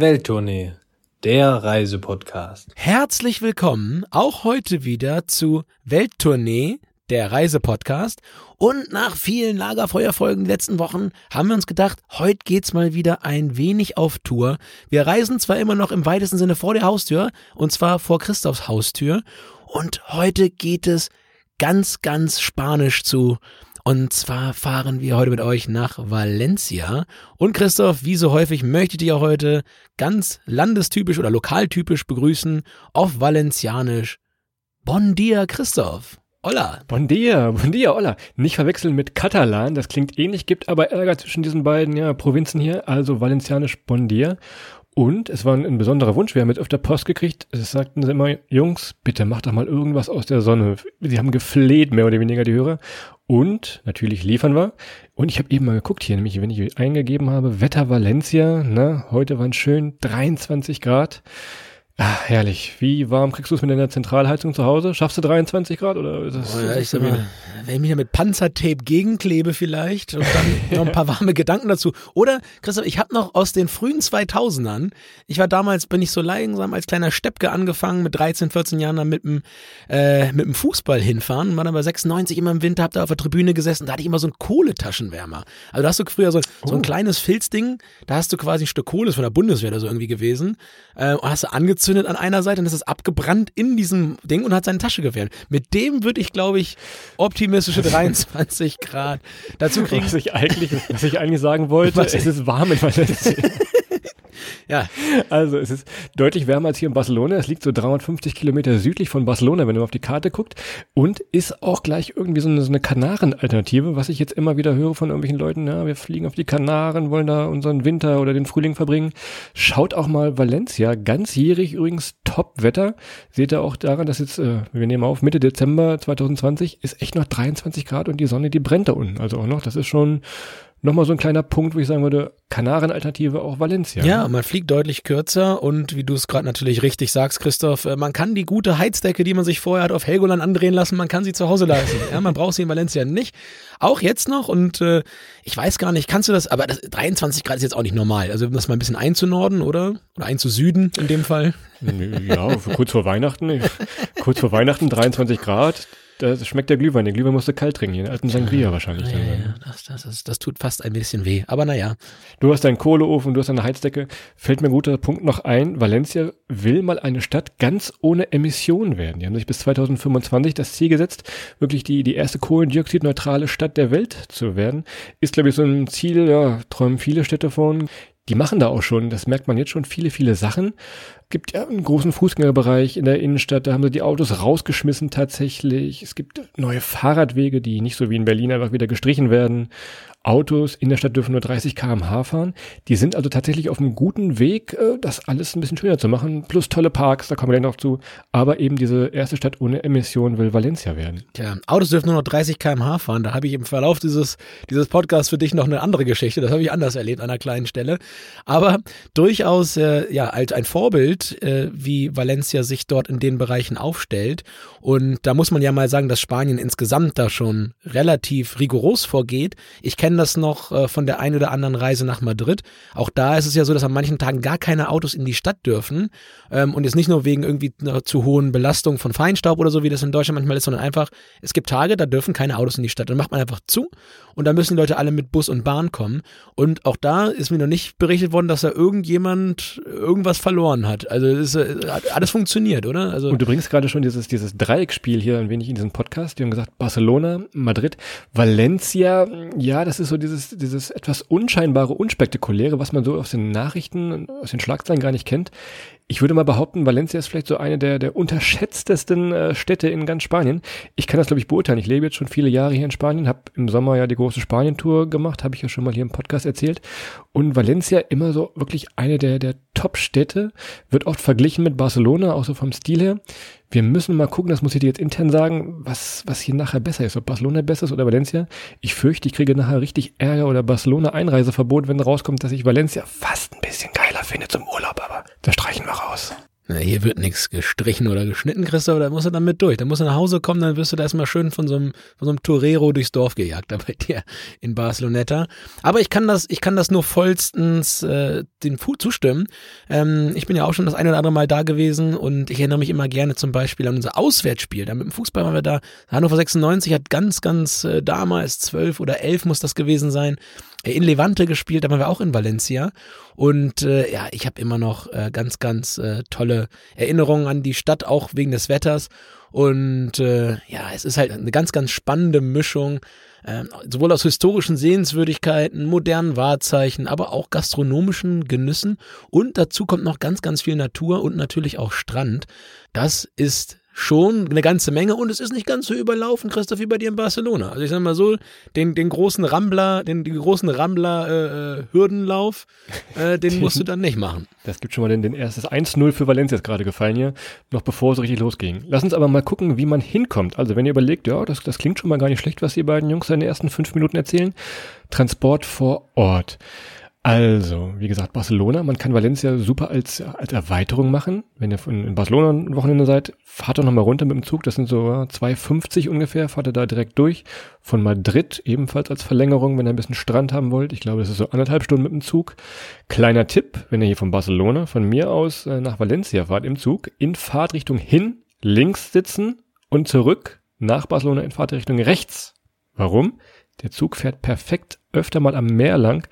Welttournee, der Reisepodcast. Herzlich willkommen auch heute wieder zu Welttournee, der Reisepodcast. Und nach vielen Lagerfeuerfolgen die letzten Wochen haben wir uns gedacht, heute geht's mal wieder ein wenig auf Tour. Wir reisen zwar immer noch im weitesten Sinne vor der Haustür, und zwar vor Christophs Haustür. Und heute geht es ganz, ganz spanisch zu. Und zwar fahren wir heute mit euch nach Valencia. Und Christoph, wie so häufig möchte ich dich auch heute ganz landestypisch oder lokaltypisch begrüßen auf Valencianisch. Bon dia, Christoph. Hola. Bon dia, bon dia, hola. Nicht verwechseln mit Katalan, das klingt ähnlich, gibt aber Ärger zwischen diesen beiden ja, Provinzen hier, also valencianisch bon dia. Und es war ein besonderer Wunsch. Wir haben jetzt öfter Post gekriegt. Es sagten sie immer, Jungs, bitte macht doch mal irgendwas aus der Sonne. Sie haben gefleht, mehr oder weniger die Hörer. Und natürlich liefern wir. Und ich habe eben mal geguckt hier, nämlich wenn ich eingegeben habe, Wetter Valencia, ne, heute waren schön 23 Grad. Ah, herrlich. Wie warm kriegst du es mit deiner Zentralheizung zu Hause? Schaffst du 23 Grad oder ist das? Oh ja, ich sag mal, wenn ich mich da mit Panzertape gegenklebe vielleicht und dann noch ein paar warme Gedanken dazu. Oder, Christoph, ich habe noch aus den frühen 2000ern, ich war damals, bin ich so langsam als kleiner Steppke angefangen, mit 13, 14 Jahren dann mit dem, äh, mit dem Fußball hinfahren, war dann bei 96 immer im Winter, hab da auf der Tribüne gesessen, da hatte ich immer so einen Kohletaschenwärmer. Also da hast du früher so, so ein oh. kleines Filzding, da hast du quasi ein Stück Kohle, das von der Bundeswehr oder so irgendwie gewesen, äh, hast du angezogen angezündet an einer Seite und ist es abgebrannt in diesem Ding und hat seine Tasche gewärmt. Mit dem würde ich, glaube ich, optimistische 23 Grad dazu kriegen. Was ich eigentlich, was ich eigentlich sagen wollte, was es ist warm in Valencia. Ja. Also es ist deutlich wärmer als hier in Barcelona. Es liegt so 350 Kilometer südlich von Barcelona, wenn du auf die Karte guckt. Und ist auch gleich irgendwie so eine, so eine Kanaren-Alternative, was ich jetzt immer wieder höre von irgendwelchen Leuten. Ja, wir fliegen auf die Kanaren, wollen da unseren Winter oder den Frühling verbringen. Schaut auch mal Valencia, ganzjährig übrigens Top-Wetter. Seht ihr auch daran, dass jetzt, äh, wir nehmen auf, Mitte Dezember 2020 ist echt noch 23 Grad und die Sonne, die brennt da unten. Also auch noch, das ist schon nochmal so ein kleiner Punkt, wo ich sagen würde, Kanaren-Alternative auch Valencia. Ja, man fliegt deutlich kürzer und wie du es gerade natürlich richtig sagst, Christoph, äh, man kann die gute Heizdecke, die man sich vorher hat auf Helgoland andrehen lassen, man kann sie zu Hause lassen. ja, man braucht sie in Valencia nicht. Auch jetzt noch und äh, ich weiß gar nicht, kannst du das, aber das, 23 Grad ist jetzt auch nicht normal. Also um das mal ein bisschen einzunorden, oder? Oder einzusüden in dem Fall. Ja, kurz vor Weihnachten. kurz vor Weihnachten 23 Grad das schmeckt der Glühwein. Der Glühwein musste kalt trinken, den alten Sangria wahrscheinlich. Ja, ja, das, das, das, das tut fast ein bisschen weh, aber naja. Du hast deinen Kohleofen, du hast eine Heizdecke. Fällt mir ein guter Punkt noch ein. Valencia will mal eine Stadt ganz ohne Emissionen werden. Die haben sich bis 2025 das Ziel gesetzt, wirklich die, die erste kohlendioxidneutrale Stadt der Welt zu werden. Ist, glaube ich, so ein Ziel, ja, träumen viele Städte von die machen da auch schon, das merkt man jetzt schon, viele, viele Sachen. Gibt ja einen großen Fußgängerbereich in der Innenstadt, da haben sie die Autos rausgeschmissen tatsächlich. Es gibt neue Fahrradwege, die nicht so wie in Berlin einfach wieder gestrichen werden. Autos in der Stadt dürfen nur 30 km/h fahren. Die sind also tatsächlich auf einem guten Weg, äh, das alles ein bisschen schöner zu machen. Plus tolle Parks, da kommen wir gleich noch zu. Aber eben diese erste Stadt ohne Emissionen will Valencia werden. Tja, Autos dürfen nur noch 30 km/h fahren. Da habe ich im Verlauf dieses, dieses Podcasts für dich noch eine andere Geschichte. Das habe ich anders erlebt an einer kleinen Stelle. Aber durchaus äh, ja als ein Vorbild, äh, wie Valencia sich dort in den Bereichen aufstellt. Und da muss man ja mal sagen, dass Spanien insgesamt da schon relativ rigoros vorgeht. Ich kenne das noch äh, von der einen oder anderen Reise nach Madrid. Auch da ist es ja so, dass an manchen Tagen gar keine Autos in die Stadt dürfen. Ähm, und jetzt nicht nur wegen irgendwie einer zu hohen Belastung von Feinstaub oder so, wie das in Deutschland manchmal ist, sondern einfach, es gibt Tage, da dürfen keine Autos in die Stadt. Dann macht man einfach zu und da müssen die Leute alle mit Bus und Bahn kommen. Und auch da ist mir noch nicht berichtet worden, dass da irgendjemand irgendwas verloren hat. Also es ist, äh, alles funktioniert, oder? Also und du bringst gerade schon dieses, dieses Dreieckspiel hier ein wenig in diesem Podcast. Die haben gesagt, Barcelona, Madrid, Valencia, ja, das ist so dieses, dieses etwas unscheinbare, unspektakuläre, was man so aus den Nachrichten, aus den Schlagzeilen gar nicht kennt. Ich würde mal behaupten, Valencia ist vielleicht so eine der, der unterschätztesten äh, Städte in ganz Spanien. Ich kann das, glaube ich, beurteilen. Ich lebe jetzt schon viele Jahre hier in Spanien, habe im Sommer ja die große Spanien-Tour gemacht, habe ich ja schon mal hier im Podcast erzählt. Und Valencia immer so wirklich eine der, der Top-Städte, wird oft verglichen mit Barcelona, auch so vom Stil her. Wir müssen mal gucken, das muss ich dir jetzt intern sagen, was, was hier nachher besser ist, ob Barcelona besser ist oder Valencia. Ich fürchte, ich kriege nachher richtig Ärger oder Barcelona Einreiseverbot, wenn rauskommt, dass ich Valencia fast ein bisschen geiler finde zum Urlaub, aber da streichen wir raus. Na, hier wird nichts gestrichen oder geschnitten, Christoph, da musst du dann mit durch. Da musst du nach Hause kommen, dann wirst du da erstmal schön von so einem, von so einem Torero durchs Dorf gejagt, da bei dir in Barceloneta. Aber ich kann das, ich kann das nur vollstens äh, den Fu zustimmen. Ähm, ich bin ja auch schon das ein oder andere Mal da gewesen und ich erinnere mich immer gerne zum Beispiel an unser Auswärtsspiel. Da mit dem Fußball waren wir da. Hannover 96 hat ganz, ganz äh, damals, zwölf oder elf muss das gewesen sein, in Levante gespielt, da waren wir auch in Valencia. Und äh, ja, ich habe immer noch äh, ganz, ganz äh, tolle Erinnerungen an die Stadt, auch wegen des Wetters. Und äh, ja, es ist halt eine ganz, ganz spannende Mischung, äh, sowohl aus historischen Sehenswürdigkeiten, modernen Wahrzeichen, aber auch gastronomischen Genüssen. Und dazu kommt noch ganz, ganz viel Natur und natürlich auch Strand. Das ist schon eine ganze Menge und es ist nicht ganz so überlaufen, Christoph, wie bei dir in Barcelona. Also ich sag mal so, den, den großen Rambler, den, den großen Rambler äh, äh Hürdenlauf, äh, den musst du dann nicht machen. Das gibt schon mal den, den erstes 1-0 für Valencia ist gerade gefallen hier, noch bevor es richtig losging. Lass uns aber mal gucken, wie man hinkommt. Also wenn ihr überlegt, ja, das, das klingt schon mal gar nicht schlecht, was die beiden Jungs in den ersten fünf Minuten erzählen. Transport vor Ort. Also, wie gesagt, Barcelona, man kann Valencia super als, als Erweiterung machen. Wenn ihr in Barcelona ein Wochenende seid, fahrt doch nochmal runter mit dem Zug, das sind so 2,50 ungefähr, fahrt ihr da direkt durch. Von Madrid ebenfalls als Verlängerung, wenn ihr ein bisschen Strand haben wollt. Ich glaube, das ist so anderthalb Stunden mit dem Zug. Kleiner Tipp, wenn ihr hier von Barcelona, von mir aus äh, nach Valencia fahrt im Zug, in Fahrtrichtung hin, links sitzen und zurück nach Barcelona in Fahrtrichtung rechts. Warum? Der Zug fährt perfekt öfter mal am Meer lang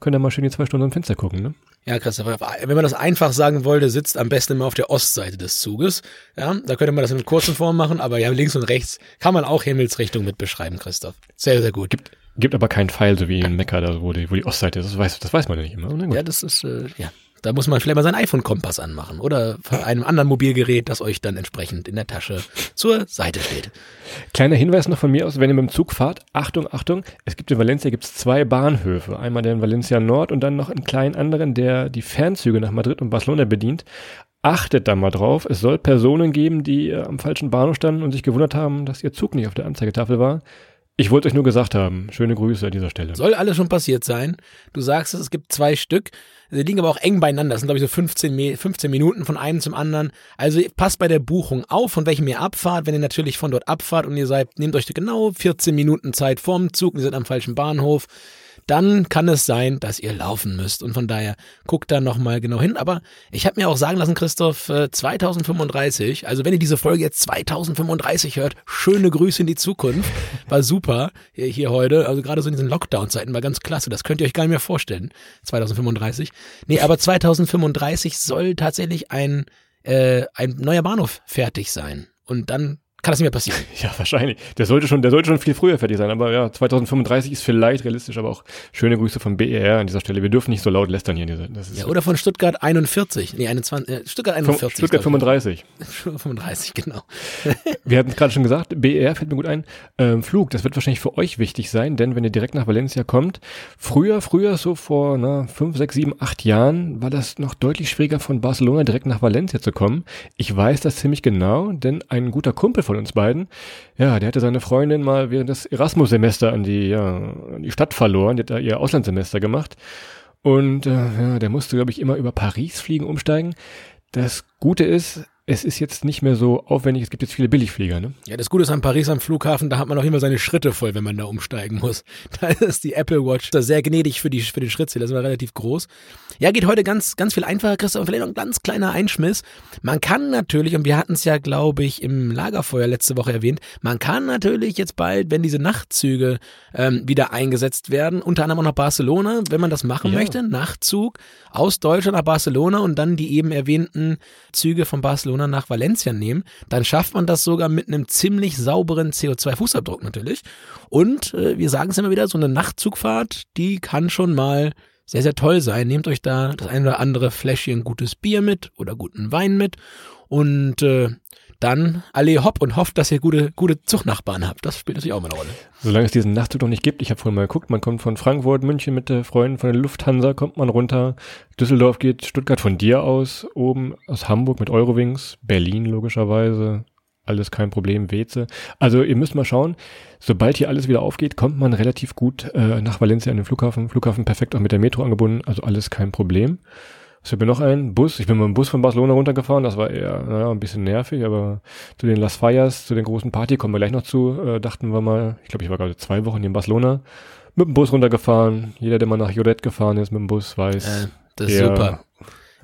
könnt ihr mal schön die zwei Stunden am Fenster gucken, ne? Ja, Christoph, wenn man das einfach sagen wollte, sitzt am besten immer auf der Ostseite des Zuges. Ja, da könnte man das in kurzen Form machen, aber ja, links und rechts kann man auch Himmelsrichtung mit beschreiben, Christoph. Sehr, sehr gut. Gibt, gibt aber keinen Pfeil, so wie in Mekka, da, wo die, wo die Ostseite ist. Das weiß, das weiß man ja nicht immer. Ja, das ist, äh, ja. Da muss man vielleicht mal seinen iPhone-Kompass anmachen oder von einem anderen Mobilgerät, das euch dann entsprechend in der Tasche zur Seite steht. Kleiner Hinweis noch von mir aus, wenn ihr mit dem Zug fahrt, Achtung, Achtung, es gibt in Valencia gibt's zwei Bahnhöfe. Einmal der in Valencia Nord und dann noch einen kleinen anderen, der die Fernzüge nach Madrid und Barcelona bedient. Achtet da mal drauf. Es soll Personen geben, die äh, am falschen Bahnhof standen und sich gewundert haben, dass ihr Zug nicht auf der Anzeigetafel war. Ich wollte euch nur gesagt haben. Schöne Grüße an dieser Stelle. Soll alles schon passiert sein. Du sagst es, es gibt zwei Stück. Sie liegen aber auch eng beieinander. Das sind, glaube ich, so 15, 15 Minuten von einem zum anderen. Also passt bei der Buchung auf, von welchem ihr abfahrt. Wenn ihr natürlich von dort abfahrt und ihr seid, nehmt euch genau 14 Minuten Zeit vorm Zug und ihr seid am falschen Bahnhof dann kann es sein, dass ihr laufen müsst. Und von daher guckt da nochmal genau hin. Aber ich habe mir auch sagen lassen, Christoph, 2035, äh, also wenn ihr diese Folge jetzt 2035 hört, schöne Grüße in die Zukunft. War super hier, heute. Also gerade so in diesen Lockdown-Zeiten war ganz klasse. Das könnt ihr euch gar nicht mehr vorstellen. 2035. Nee, aber 2035 soll tatsächlich ein, äh, ein neuer Bahnhof fertig sein. Und dann kann das nicht mehr passieren. Ja, wahrscheinlich. Der sollte schon, der sollte schon viel früher fertig sein. Aber ja, 2035 ist vielleicht realistisch, aber auch schöne Grüße vom BER an dieser Stelle. Wir dürfen nicht so laut lästern hier. Das ist ja, oder von Stuttgart 41. Nee, 21, äh, Stuttgart 41. Stuttgart 35. 35, genau. Wir hatten es gerade schon gesagt, BER fällt mir gut ein. Ähm, Flug, das wird wahrscheinlich für euch wichtig sein, denn wenn ihr direkt nach Valencia kommt, früher, früher, so vor na, fünf, sechs, sieben, acht Jahren, war das noch deutlich schwieriger von Barcelona direkt nach Valencia zu kommen. Ich weiß das ziemlich genau, denn ein guter Kumpel von uns beiden. Ja, der hatte seine Freundin mal während des Erasmus-Semester an die, ja, an die Stadt verloren. Die hat da ihr Auslandssemester gemacht. Und äh, ja, der musste, glaube ich, immer über Paris fliegen, umsteigen. Das Gute ist, es ist jetzt nicht mehr so aufwendig, es gibt jetzt viele Billigflieger, ne? Ja, das Gute ist an Paris am Flughafen, da hat man auch immer seine Schritte voll, wenn man da umsteigen muss. Da ist die Apple Watch da sehr gnädig für, die, für den Schrittzähler, das ist relativ groß. Ja, geht heute ganz, ganz viel einfacher, Christoph, und vielleicht noch ein ganz kleiner Einschmiss. Man kann natürlich, und wir hatten es ja, glaube ich, im Lagerfeuer letzte Woche erwähnt, man kann natürlich jetzt bald, wenn diese Nachtzüge ähm, wieder eingesetzt werden, unter anderem auch nach Barcelona, wenn man das machen ja. möchte, Nachtzug aus Deutschland nach Barcelona und dann die eben erwähnten Züge von Barcelona nach Valencia nehmen, dann schafft man das sogar mit einem ziemlich sauberen CO2-Fußabdruck natürlich. Und äh, wir sagen es immer wieder, so eine Nachtzugfahrt, die kann schon mal sehr, sehr toll sein. Nehmt euch da das ein oder andere Fläschchen gutes Bier mit oder guten Wein mit und äh, dann alle hopp und hofft, dass ihr gute, gute Zugnachbarn habt. Das spielt natürlich auch mal eine Rolle. Solange es diesen Nachtzug noch nicht gibt, ich habe vorhin mal geguckt, man kommt von Frankfurt, München mit der Freundin von der Lufthansa, kommt man runter, Düsseldorf geht, Stuttgart von dir aus, oben aus Hamburg mit Eurowings, Berlin logischerweise, alles kein Problem, Weze. Also ihr müsst mal schauen, sobald hier alles wieder aufgeht, kommt man relativ gut äh, nach Valencia an den Flughafen, Flughafen perfekt auch mit der Metro angebunden, also alles kein Problem. Es fällt mir noch ein, Bus. Ich bin mit dem Bus von Barcelona runtergefahren. Das war eher, naja, ein bisschen nervig, aber zu den Las Fallas, zu den großen Party kommen wir gleich noch zu, äh, dachten wir mal, ich glaube, ich war gerade zwei Wochen hier in Barcelona, mit dem Bus runtergefahren. Jeder, der mal nach Joret gefahren ist mit dem Bus, weiß. Äh, das ist super.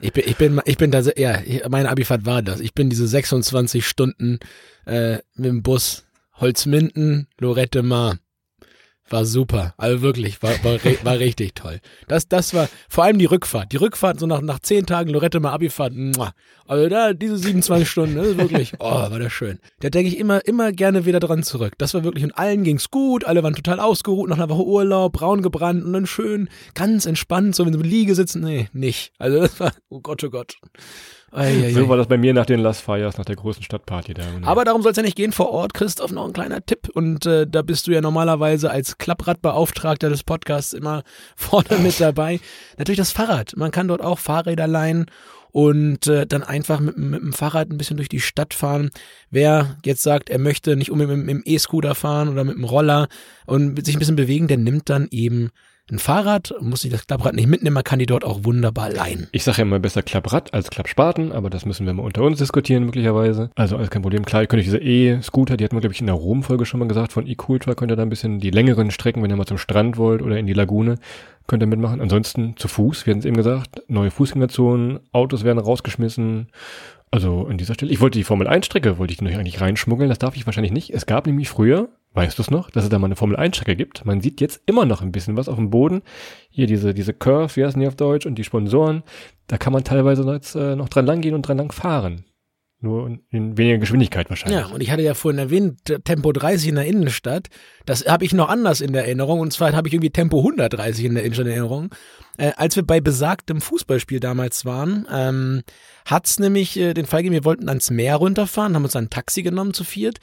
Ich bin, ich bin, ich bin da, ja, meine Abifahrt war das. Ich bin diese 26 Stunden äh, mit dem Bus Holzminden, Lorette Mar. War super. Also wirklich, war, war, war richtig toll. Das, das war vor allem die Rückfahrt. Die Rückfahrt, so nach, nach zehn Tagen Lorette mal Abifahrt. Muah. Also da, diese 27 Stunden, das ist wirklich, oh, war das schön. Da denke ich immer, immer gerne wieder dran zurück. Das war wirklich, und allen ging's gut, alle waren total ausgeruht, nach einer Woche Urlaub, braun gebrannt und dann schön, ganz entspannt, so sie im Liege sitzen. Nee, nicht. Also das war, oh Gott, oh Gott. Ei, ei, so war das bei mir nach den Las Fires, nach der großen Stadtparty da. Aber darum soll es ja nicht gehen vor Ort, Christoph, noch ein kleiner Tipp. Und äh, da bist du ja normalerweise als Klappradbeauftragter des Podcasts immer vorne mit dabei. Natürlich das Fahrrad. Man kann dort auch Fahrräder leihen und äh, dann einfach mit, mit dem Fahrrad ein bisschen durch die Stadt fahren. Wer jetzt sagt, er möchte nicht unbedingt mit, mit dem E-Scooter fahren oder mit dem Roller und sich ein bisschen bewegen, der nimmt dann eben ein Fahrrad, muss sich das Klapprad nicht mitnehmen, man kann die dort auch wunderbar leihen. Ich sage ja immer besser Klapprad als Klappspaten, aber das müssen wir mal unter uns diskutieren möglicherweise. Also alles kein Problem. Klar, ihr könnt euch diese E-Scooter, die hatten wir glaube ich in der Rom-Folge schon mal gesagt, von E-Cooltra könnt ihr da ein bisschen die längeren Strecken, wenn ihr mal zum Strand wollt oder in die Lagune, könnt ihr mitmachen. Ansonsten zu Fuß, wir hatten es eben gesagt, neue Fußgängerzonen, Autos werden rausgeschmissen. Also an dieser Stelle, ich wollte die Formel 1 Strecke, wollte ich noch eigentlich reinschmuggeln, das darf ich wahrscheinlich nicht. Es gab nämlich früher Weißt du es noch, dass es da mal eine Formel-1-Strecke gibt? Man sieht jetzt immer noch ein bisschen was auf dem Boden. Hier diese, diese Curve, wie heißen die auf Deutsch, und die Sponsoren. Da kann man teilweise jetzt, äh, noch dran lang gehen und dran lang fahren. Nur in weniger Geschwindigkeit wahrscheinlich. Ja, und ich hatte ja vorhin erwähnt, Tempo 30 in der Innenstadt. Das habe ich noch anders in der Erinnerung. Und zwar habe ich irgendwie Tempo 130 in der Innenstadt in Erinnerung. Äh, als wir bei besagtem Fußballspiel damals waren, ähm, hat's nämlich äh, den Fall gegeben, wir wollten ans Meer runterfahren, haben uns ein Taxi genommen zu viert.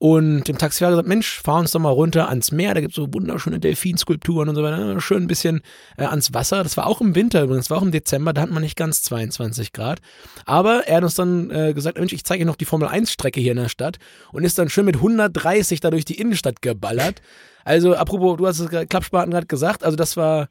Und dem Taxifahrer gesagt, Mensch, fahr uns doch mal runter ans Meer, da gibt's so wunderschöne Delfinskulpturen und so weiter, schön ein bisschen äh, ans Wasser. Das war auch im Winter übrigens, war auch im Dezember, da hat man nicht ganz 22 Grad. Aber er hat uns dann äh, gesagt, Mensch, ich zeige dir noch die Formel 1 Strecke hier in der Stadt und ist dann schön mit 130 da durch die Innenstadt geballert. Also, apropos, du hast es Klappspaten gerade gesagt, also das war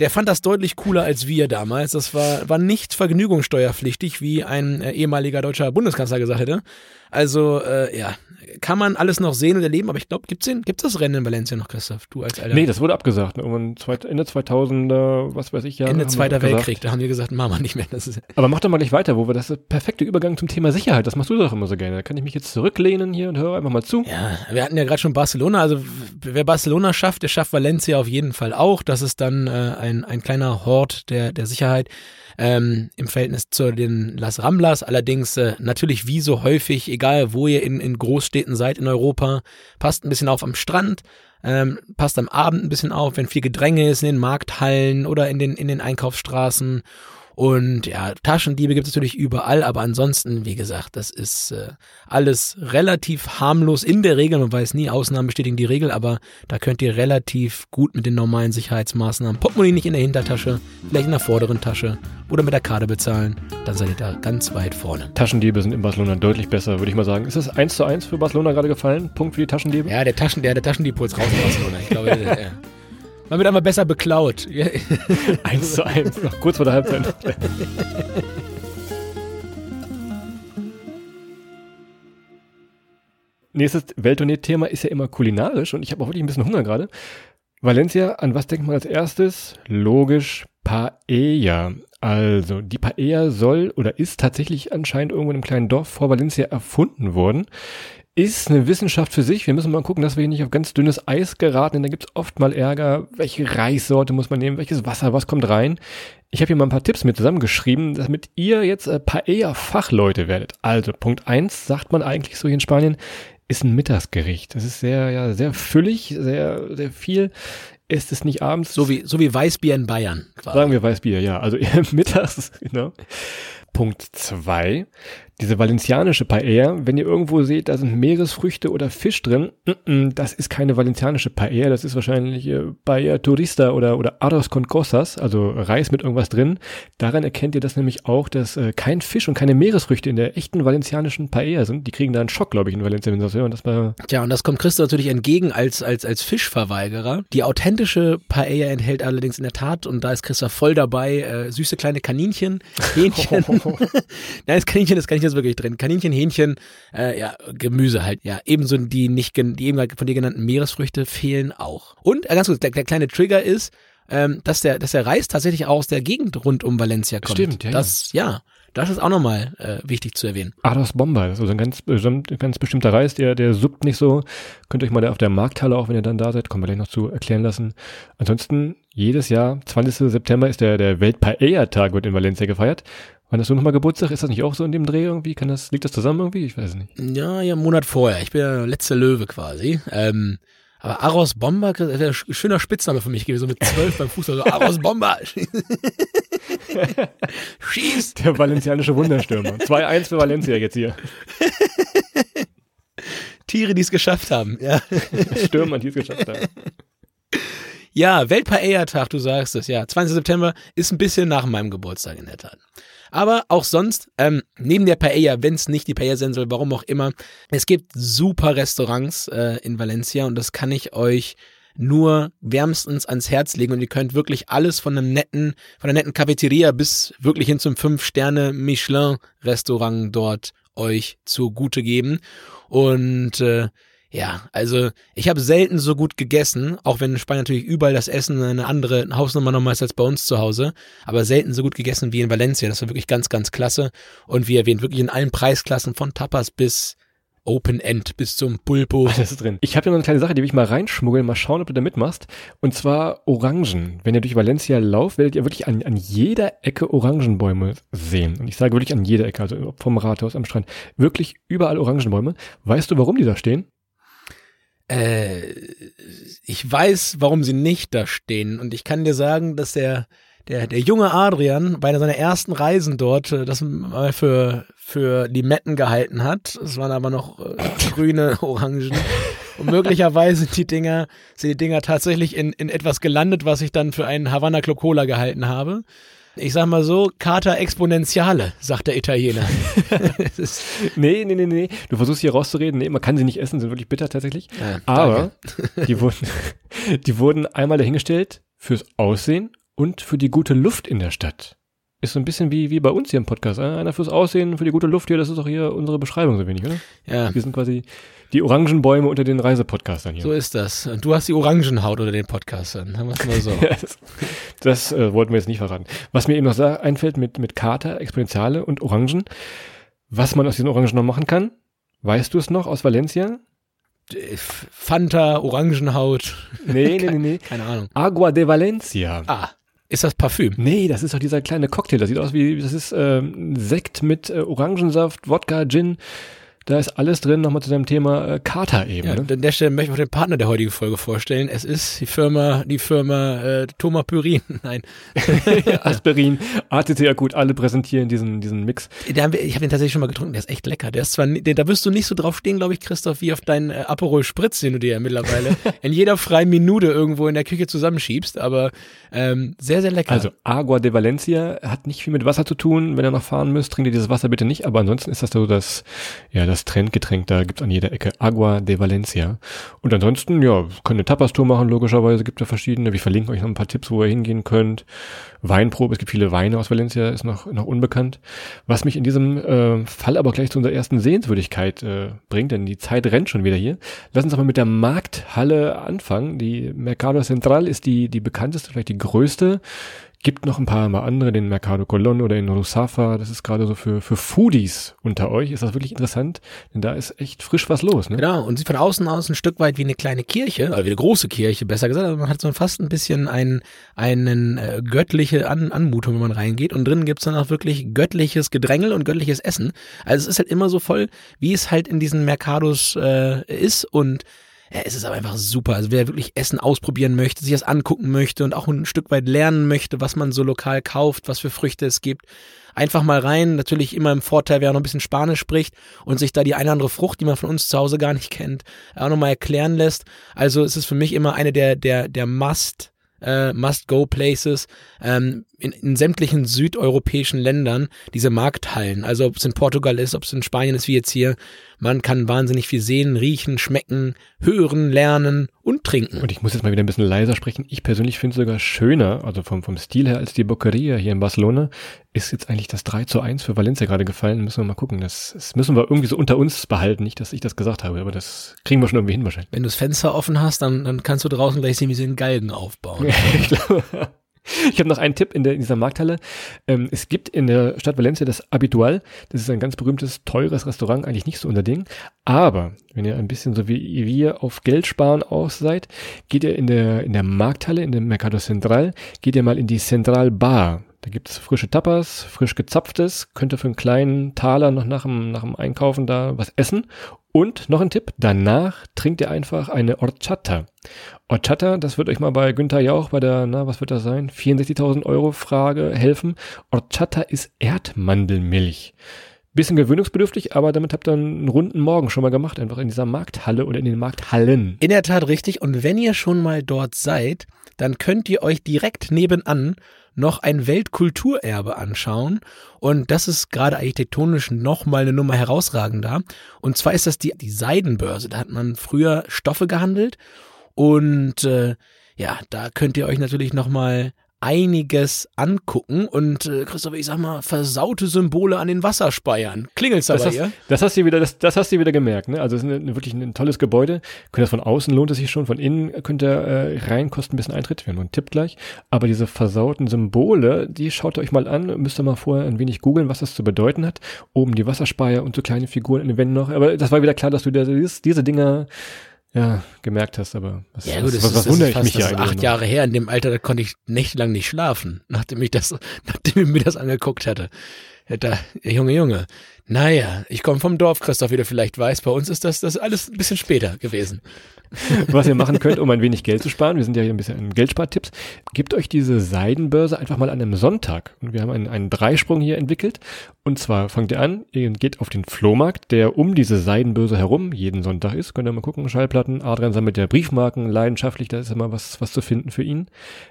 der fand das deutlich cooler als wir damals. Das war, war nicht vergnügungssteuerpflichtig, wie ein äh, ehemaliger deutscher Bundeskanzler gesagt hätte. Also, äh, ja, kann man alles noch sehen und erleben, aber ich glaube, gibt's den, gibt's das Rennen in Valencia noch, Christoph? Du als alter. Nee, das wurde abgesagt. Irgendwann Ende 2000er, was weiß ich ja. Ende Zweiter Weltkrieg, da haben wir gesagt, machen wir nicht mehr. Das ist aber mach doch mal gleich weiter, wo wir das perfekte Übergang zum Thema Sicherheit, das machst du doch immer so gerne. Da kann ich mich jetzt zurücklehnen hier und höre einfach mal zu. Ja, wir hatten ja gerade schon Barcelona, also wer Barcelona schafft, der schafft Valencia auf jeden Fall auch. Das ist dann äh, ein, ein kleiner Hort der, der Sicherheit ähm, im Verhältnis zu den Las Ramblas. Allerdings äh, natürlich wie so häufig, egal wo ihr in, in Großstädten seid in Europa, passt ein bisschen auf am Strand, ähm, passt am Abend ein bisschen auf, wenn viel Gedränge ist in den Markthallen oder in den, in den Einkaufsstraßen und ja, Taschendiebe gibt es natürlich überall, aber ansonsten, wie gesagt, das ist äh, alles relativ harmlos in der Regel. Man weiß nie, Ausnahmen bestätigen die Regel, aber da könnt ihr relativ gut mit den normalen Sicherheitsmaßnahmen Portemonnaie nicht in der Hintertasche, vielleicht in der vorderen Tasche oder mit der Karte bezahlen. Dann seid ihr da ganz weit vorne. Taschendiebe sind in Barcelona deutlich besser, würde ich mal sagen. Ist das eins zu eins für Barcelona gerade gefallen? Punkt für die Taschendiebe? Ja, der, Taschen, der, der Taschendieb holt's raus in Barcelona. Ich glaube, der, ja. Man wird einmal besser beklaut. eins zu eins, noch kurz vor der Halbzeit. Nächstes Welttournee-Thema ist ja immer kulinarisch und ich habe auch wirklich ein bisschen Hunger gerade. Valencia, an was denkt man als erstes? Logisch Paella. Also, die Paella soll oder ist tatsächlich anscheinend irgendwo in einem kleinen Dorf vor Valencia erfunden worden ist eine Wissenschaft für sich. Wir müssen mal gucken, dass wir hier nicht auf ganz dünnes Eis geraten, denn da gibt es oft mal Ärger. Welche Reissorte muss man nehmen? Welches Wasser? Was kommt rein? Ich habe hier mal ein paar Tipps mit zusammengeschrieben, damit ihr jetzt ein paar eher Fachleute werdet. Also Punkt eins sagt man eigentlich so hier in Spanien, ist ein Mittagsgericht. Das ist sehr, ja, sehr füllig, sehr, sehr viel. Ist es nicht abends. So wie, so wie Weißbier in Bayern. Quasi. Sagen wir Weißbier, ja. Also mittags, genau. Punkt zwei diese valencianische Paella, wenn ihr irgendwo seht, da sind Meeresfrüchte oder Fisch drin, das ist keine valencianische Paella, das ist wahrscheinlich äh, Paella Turista oder, oder Arroz con Cosas, also Reis mit irgendwas drin. Daran erkennt ihr das nämlich auch, dass äh, kein Fisch und keine Meeresfrüchte in der echten valencianischen Paella sind. Die kriegen da einen Schock, glaube ich, in Valencia, wenn sie das hören. Das war Tja, und das kommt Christo natürlich entgegen als, als, als Fischverweigerer. Die authentische Paella enthält allerdings in der Tat, und da ist Christoph voll dabei, äh, süße kleine Kaninchen, Hähnchen. Nein, das Kaninchen, das Kaninchen ist wirklich drin. Kaninchen, Hähnchen, äh, ja, Gemüse halt. Ja, ebenso die nicht, die eben von dir genannten Meeresfrüchte fehlen auch. Und, äh, ganz kurz, der, der kleine Trigger ist, ähm, dass der, dass der Reis tatsächlich auch aus der Gegend rund um Valencia kommt. Stimmt, ja, das, ja. Das ist auch nochmal äh, wichtig zu erwähnen. Aros Bomber, das ist also ein ganz, ganz bestimmter Reis, der, der suppt nicht so. Könnt ihr euch mal auf der Markthalle, auch wenn ihr dann da seid, kommen wir gleich noch zu erklären lassen. Ansonsten, jedes Jahr, 20. September ist der, der Weltpaella-Tag, wird in Valencia gefeiert. Wann hast du nochmal Geburtstag? Ist das nicht auch so in dem Dreh irgendwie? Kann das, liegt das zusammen irgendwie? Ich weiß nicht. Ja, ja, einen Monat vorher. Ich bin der letzte Löwe quasi. Ähm, aber Aros Bomber wäre ein schöner Spitzname für mich gewesen, so mit zwölf beim Fußball. So Aros Bomber. Schieß. Der valencianische Wunderstürmer. 2-1 für Valencia jetzt hier. Tiere, die es geschafft haben. Ja. Stürmer, die es geschafft haben. Ja, Weltpaella-Tag, du sagst es, ja. 20. September ist ein bisschen nach meinem Geburtstag in der Tat. Aber auch sonst, ähm, neben der Paella, wenn es nicht die Paella sein soll, warum auch immer, es gibt super Restaurants äh, in Valencia und das kann ich euch nur wärmstens ans Herz legen und ihr könnt wirklich alles von einem netten, von einer netten Cafeteria bis wirklich hin zum Fünf-Sterne-Michelin-Restaurant dort euch zugute geben. Und äh, ja, also ich habe selten so gut gegessen, auch wenn in Spanien natürlich überall das Essen eine andere Hausnummer nochmal ist als bei uns zu Hause, aber selten so gut gegessen wie in Valencia. Das war wirklich ganz, ganz klasse. Und wie erwähnt, wirklich in allen Preisklassen von Tapas bis Open End bis zum Pulpo. Alles drin. Ich habe hier noch eine kleine Sache, die will ich mal reinschmuggeln, mal schauen, ob du da mitmachst. Und zwar Orangen. Wenn ihr durch Valencia lauft, werdet ihr wirklich an, an jeder Ecke Orangenbäume sehen. Und ich sage wirklich an jeder Ecke, also vom Rathaus am Strand. Wirklich überall Orangenbäume. Weißt du, warum die da stehen? Äh, ich weiß, warum sie nicht da stehen. Und ich kann dir sagen, dass der, der, der junge Adrian bei seiner ersten Reisen dort äh, das mal für, für Limetten gehalten hat. Es waren aber noch äh, grüne Orangen. Und möglicherweise sind die Dinger, sind die Dinger tatsächlich in, in etwas gelandet, was ich dann für einen Havanna Club Cola gehalten habe. Ich sag mal so, Carta Exponentiale, sagt der Italiener. nee, nee, nee, nee. Du versuchst hier rauszureden. Nee, man kann sie nicht essen, sind wirklich bitter tatsächlich. Ja, Aber die wurden, die wurden einmal dahingestellt fürs Aussehen und für die gute Luft in der Stadt. Ist so ein bisschen wie, wie bei uns hier im Podcast. Einer fürs Aussehen, für die gute Luft hier, das ist auch hier unsere Beschreibung so wenig, oder? Ja. Wir sind quasi die Orangenbäume unter den Reisepodcastern hier. So ist das. Und du hast die Orangenhaut unter den Podcastern. Haben wir es mal so. das das äh, wollten wir jetzt nicht verraten. Was mir eben noch einfällt mit, mit Kater, Exponentiale und Orangen, was man aus diesen Orangen noch machen kann, weißt du es noch aus Valencia? Fanta, Orangenhaut. Nee, nee, nee, nee. Keine Ahnung. Agua de Valencia. Ah. Ist das Parfüm? Nee, das ist doch dieser kleine Cocktail. Das sieht aus wie, das ist ähm, Sekt mit äh, Orangensaft, Wodka, Gin, da ist alles drin, nochmal zu dem Thema äh, Kater eben. Ja, ne? An der Stelle möchte ich auch den Partner der heutigen Folge vorstellen. Es ist die Firma, die Firma äh, Thomas Pyrin. Nein. Aspirin, ATT gut, alle präsentieren diesen, diesen Mix. Wir, ich habe den tatsächlich schon mal getrunken, der ist echt lecker. Der ist zwar, den, da wirst du nicht so drauf stehen, glaube ich, Christoph, wie auf deinen äh, Aperol Spritz, den du dir ja mittlerweile in jeder freien Minute irgendwo in der Küche zusammenschiebst, aber ähm, sehr, sehr lecker. Also Agua de Valencia hat nicht viel mit Wasser zu tun. Wenn ihr noch fahren müsst, trinkt ihr dieses Wasser bitte nicht, aber ansonsten ist das so das, ja, das Trendgetränk, da gibt's an jeder Ecke Agua de Valencia. Und ansonsten, ja, könnt eine Tapas-Tour machen, logischerweise gibt es verschiedene. Wir verlinken euch noch ein paar Tipps, wo ihr hingehen könnt. Weinprobe, es gibt viele Weine aus Valencia, ist noch, noch unbekannt. Was mich in diesem äh, Fall aber gleich zu unserer ersten Sehenswürdigkeit äh, bringt, denn die Zeit rennt schon wieder hier. Lass uns aber mit der Markthalle anfangen. Die Mercado Central ist die, die bekannteste, vielleicht die größte Gibt noch ein paar mal andere, den Mercado Colon oder in Rusafa. Das ist gerade so für, für Foodies unter euch. Ist das wirklich interessant? Denn da ist echt frisch was los, ne? Genau. Und sieht von außen aus ein Stück weit wie eine kleine Kirche, oder wie eine große Kirche, besser gesagt. Also man hat so fast ein bisschen einen, einen äh, göttliche An Anmutung, wenn man reingeht. Und drinnen gibt's dann auch wirklich göttliches Gedrängel und göttliches Essen. Also es ist halt immer so voll, wie es halt in diesen Mercados äh, ist. Und ja, es ist aber einfach super. Also wer wirklich Essen ausprobieren möchte, sich das angucken möchte und auch ein Stück weit lernen möchte, was man so lokal kauft, was für Früchte es gibt, einfach mal rein. Natürlich immer im Vorteil, wer noch ein bisschen Spanisch spricht und sich da die eine oder andere Frucht, die man von uns zu Hause gar nicht kennt, auch nochmal erklären lässt. Also es ist für mich immer eine der, der, der Must- äh, Must-Go-Places ähm, in, in sämtlichen südeuropäischen Ländern diese Markthallen. Also ob es in Portugal ist, ob es in Spanien ist, wie jetzt hier. Man kann wahnsinnig viel sehen, riechen, schmecken, hören, lernen und trinken. Und ich muss jetzt mal wieder ein bisschen leiser sprechen. Ich persönlich finde es sogar schöner, also vom, vom Stil her, als die Boqueria hier in Barcelona. Ist jetzt eigentlich das 3 zu 1 für Valencia gerade gefallen. Müssen wir mal gucken. Das, das müssen wir irgendwie so unter uns behalten. Nicht, dass ich das gesagt habe, aber das kriegen wir schon irgendwie hin wahrscheinlich. Wenn du das Fenster offen hast, dann, dann kannst du draußen gleich sehen, wie sie den Galgen aufbauen. ich glaube, ich habe noch einen Tipp in, der, in dieser Markthalle. Ähm, es gibt in der Stadt Valencia das Habitual. Das ist ein ganz berühmtes, teures Restaurant, eigentlich nicht so unser Ding. Aber wenn ihr ein bisschen so wie wir auf Geld sparen aus seid, geht ihr in der, in der Markthalle, in dem Mercado Central, geht ihr mal in die Central Bar. Da gibt's frische Tapas, frisch gezapftes, könnt ihr für einen kleinen Taler noch nach dem, nach dem Einkaufen da was essen. Und noch ein Tipp, danach trinkt ihr einfach eine Horchata. Horchata, das wird euch mal bei Günther Jauch bei der, na, was wird das sein? 64.000 Euro Frage helfen. Horchata ist Erdmandelmilch. Bisschen gewöhnungsbedürftig, aber damit habt ihr einen runden Morgen schon mal gemacht, einfach in dieser Markthalle oder in den Markthallen. In der Tat richtig. Und wenn ihr schon mal dort seid, dann könnt ihr euch direkt nebenan noch ein Weltkulturerbe anschauen. Und das ist gerade architektonisch nochmal eine Nummer herausragender. Und zwar ist das die, die Seidenbörse. Da hat man früher Stoffe gehandelt. Und äh, ja, da könnt ihr euch natürlich nochmal einiges angucken und äh, Christoph, ich sag mal, versaute Symbole an den Wasserspeiern. Klingelt's da Das bei hast, ihr? das hast du wieder, das, das hast du wieder gemerkt, ne? Also es ist eine, wirklich ein tolles Gebäude. Könnt das von außen lohnt es sich schon, von innen könnt ihr äh, rein, kostet ein bisschen Eintritt, wir haben nur einen Tipp gleich. Aber diese versauten Symbole, die schaut ihr euch mal an, müsst ihr mal vorher ein wenig googeln, was das zu bedeuten hat. Oben die Wasserspeier und so kleine Figuren in den Wänden noch. Aber das war wieder klar, dass du dir diese, diese Dinger ja, gemerkt hast, aber was, Ja gut, das was, ist, was das wundere ist ich mich das ist acht? Jahre her. In dem Alter, da konnte ich nächtelang nicht schlafen, nachdem ich das, nachdem ich mir das angeguckt hatte. Ja, Da, Junge, Junge. Naja, ich komme vom Dorf, Christoph, wie du vielleicht weißt. Bei uns ist das, das alles ein bisschen später gewesen. was ihr machen könnt, um ein wenig Geld zu sparen. Wir sind ja hier ein bisschen in Geldspartipps. Gebt euch diese Seidenbörse einfach mal an einem Sonntag. Und wir haben einen, einen Dreisprung hier entwickelt. Und zwar fangt ihr an, ihr geht auf den Flohmarkt, der um diese Seidenbörse herum jeden Sonntag ist. Könnt ihr mal gucken, Schallplatten, Adrian sammelt ja Briefmarken, leidenschaftlich, da ist immer was, was zu finden für ihn.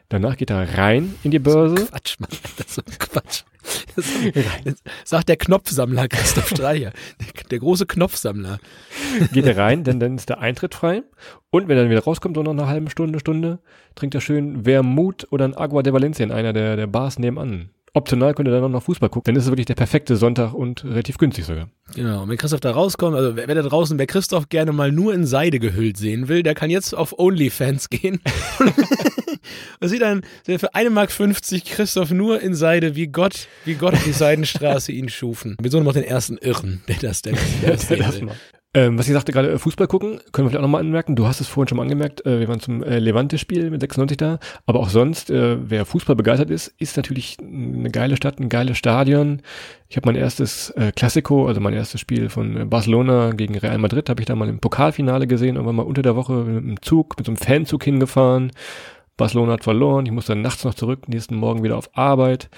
Danach geht er rein in die Börse. Quatsch, Mann. Das ist so Quatsch. Das sagt der Knopfsammler Christoph Streicher. Der, große Knopfsammler. geht er rein, denn dann ist der Eintritt frei. Und wenn er dann wieder rauskommt, so nach einer halben Stunde, Stunde, trinkt er schön Vermut oder ein Agua de Valencia in einer der, der Bars nebenan. Optional könnt ihr dann auch noch Fußball gucken. Dann ist es wirklich der perfekte Sonntag und relativ günstig sogar. Genau. Und wenn Christoph da rauskommt, also wer, wer da draußen, wer Christoph gerne mal nur in Seide gehüllt sehen will, der kann jetzt auf OnlyFans gehen. und sieht dann für 1,50 Mark Christoph nur in Seide, wie Gott, wie Gott die Seidenstraße ihn schufen. Wir suchen noch den ersten Irren, der das denn der das Der das macht. Ähm, was ich sagte gerade, äh, Fußball gucken, können wir vielleicht auch nochmal anmerken. Du hast es vorhin schon mal angemerkt, äh, wir waren zum äh, Levante-Spiel mit 96 da. Aber auch sonst, äh, wer Fußball begeistert ist, ist natürlich eine geile Stadt, ein geiles Stadion. Ich habe mein erstes äh, Classico, also mein erstes Spiel von äh, Barcelona gegen Real Madrid, habe ich da mal im Pokalfinale gesehen und war mal unter der Woche mit einem Zug, mit so einem Fanzug hingefahren. Barcelona hat verloren, ich musste dann nachts noch zurück, nächsten Morgen wieder auf Arbeit.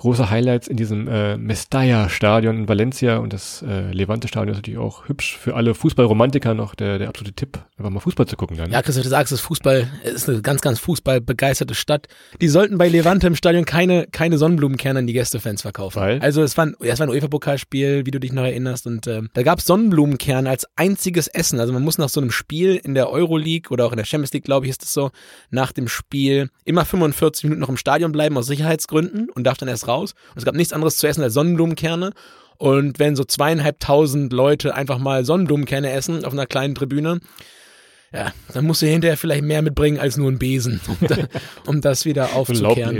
Große Highlights in diesem äh, Mestalla-Stadion in Valencia und das äh, Levante-Stadion ist natürlich auch hübsch für alle Fußballromantiker noch der, der absolute Tipp, einfach mal Fußball zu gucken dann. Ja, Christoph, du sagst, es ist Fußball, es ist eine ganz, ganz fußballbegeisterte Stadt. Die sollten bei Levante im Stadion keine, keine Sonnenblumenkerne an die Gästefans verkaufen. Weil? Also es war ein, ja, es war ein UEFA-Pokalspiel, wie du dich noch erinnerst, und ähm, da gab es Sonnenblumenkerne als einziges Essen. Also man muss nach so einem Spiel in der Euroleague oder auch in der Champions League, glaube ich, ist es so, nach dem Spiel immer 45 Minuten noch im Stadion bleiben aus Sicherheitsgründen und darf dann erst raus. Und es gab nichts anderes zu essen als Sonnenblumenkerne. Und wenn so zweieinhalbtausend Leute einfach mal Sonnenblumenkerne essen auf einer kleinen Tribüne, ja, dann musst du hinterher vielleicht mehr mitbringen als nur einen Besen, um, da, um das wieder aufzukehren.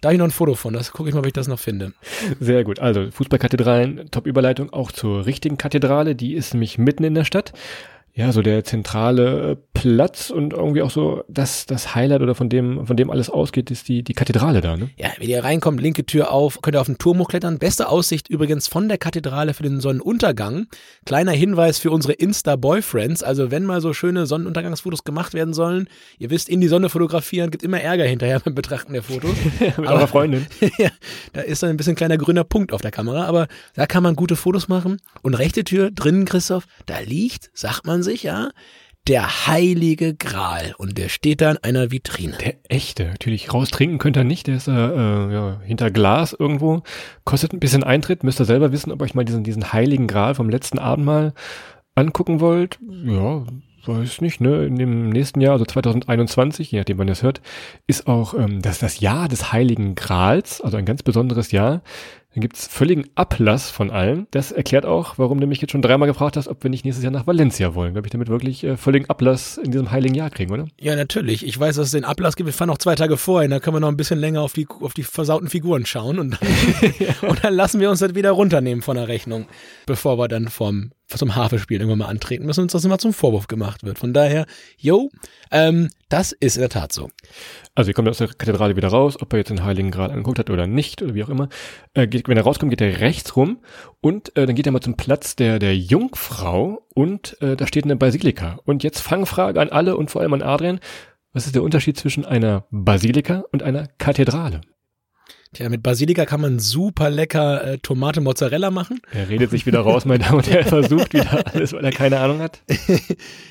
Da habe ich noch ein Foto von, das gucke ich mal, ob ich das noch finde. Sehr gut. Also Fußballkathedralen, Top-Überleitung auch zur richtigen Kathedrale. Die ist nämlich mitten in der Stadt. Ja, so der zentrale Platz und irgendwie auch so das, das Highlight oder von dem, von dem alles ausgeht, ist die, die Kathedrale da, ne? Ja, wenn ihr reinkommt, linke Tür auf, könnt ihr auf den Turm hochklettern. Beste Aussicht übrigens von der Kathedrale für den Sonnenuntergang. Kleiner Hinweis für unsere Insta-Boyfriends. Also wenn mal so schöne Sonnenuntergangsfotos gemacht werden sollen, ihr wisst, in die Sonne fotografieren, gibt immer Ärger hinterher beim Betrachten der Fotos. Mit aber, eurer Freundin. ja, da ist dann ein bisschen kleiner grüner Punkt auf der Kamera, aber da kann man gute Fotos machen. Und rechte Tür drinnen, Christoph, da liegt, sagt man sich, ja, der heilige Gral und der steht da in einer Vitrine. Der echte, natürlich raustrinken könnt ihr nicht, der ist äh, äh, ja, hinter Glas irgendwo, kostet ein bisschen Eintritt, müsst ihr selber wissen, ob euch mal diesen, diesen heiligen Gral vom letzten Abendmahl angucken wollt. Ja, weiß nicht, ne, in dem nächsten Jahr, also 2021, je nachdem wann ihr es hört, ist auch ähm, das, das Jahr des Heiligen Grals, also ein ganz besonderes Jahr. Dann gibt's völligen Ablass von allen. Das erklärt auch, warum du mich jetzt schon dreimal gefragt hast, ob wir nicht nächstes Jahr nach Valencia wollen. Glaube ich, damit wirklich äh, völligen Ablass in diesem heiligen Jahr kriegen, oder? Ja, natürlich. Ich weiß, dass es den Ablass gibt. Wir fahren noch zwei Tage vorher. Da können wir noch ein bisschen länger auf die, auf die versauten Figuren schauen. Und dann, und dann lassen wir uns das wieder runternehmen von der Rechnung, bevor wir dann vom zum Hafespiel irgendwann mal antreten müssen uns das immer zum Vorwurf gemacht wird. Von daher, yo, ähm, das ist in der Tat so. Also ihr kommt aus der Kathedrale wieder raus, ob er jetzt den Heiligen Gral angeguckt hat oder nicht, oder wie auch immer. Äh, geht, wenn er rauskommt, geht er rechts rum und äh, dann geht er mal zum Platz der, der Jungfrau und äh, da steht eine Basilika. Und jetzt Fangfrage an alle und vor allem an Adrian. Was ist der Unterschied zwischen einer Basilika und einer Kathedrale? Tja, mit Basilika kann man super lecker äh, Tomate Mozzarella machen. Er redet sich wieder raus, mein Damen und Herren, versucht wieder alles, weil er keine Ahnung hat.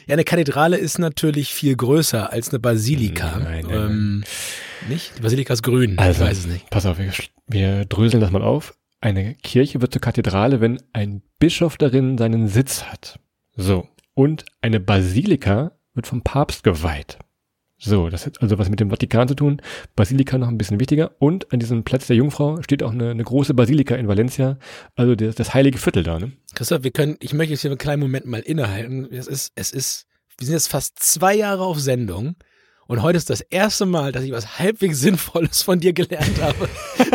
ja, eine Kathedrale ist natürlich viel größer als eine Basilika. Nein, nein, ähm, nicht? Die Basilika ist grün. Also, ich weiß es nicht. Pass auf, wir, wir dröseln das mal auf. Eine Kirche wird zur Kathedrale, wenn ein Bischof darin seinen Sitz hat. So. Und eine Basilika wird vom Papst geweiht. So, das hat also was mit dem Vatikan zu tun. Basilika noch ein bisschen wichtiger. Und an diesem Platz der Jungfrau steht auch eine, eine große Basilika in Valencia, also das, das heilige Viertel da. Ne? Christoph, wir können, ich möchte jetzt hier einen kleinen Moment mal innehalten. Es ist, es ist, wir sind jetzt fast zwei Jahre auf Sendung. Und heute ist das erste Mal, dass ich was halbwegs Sinnvolles von dir gelernt habe.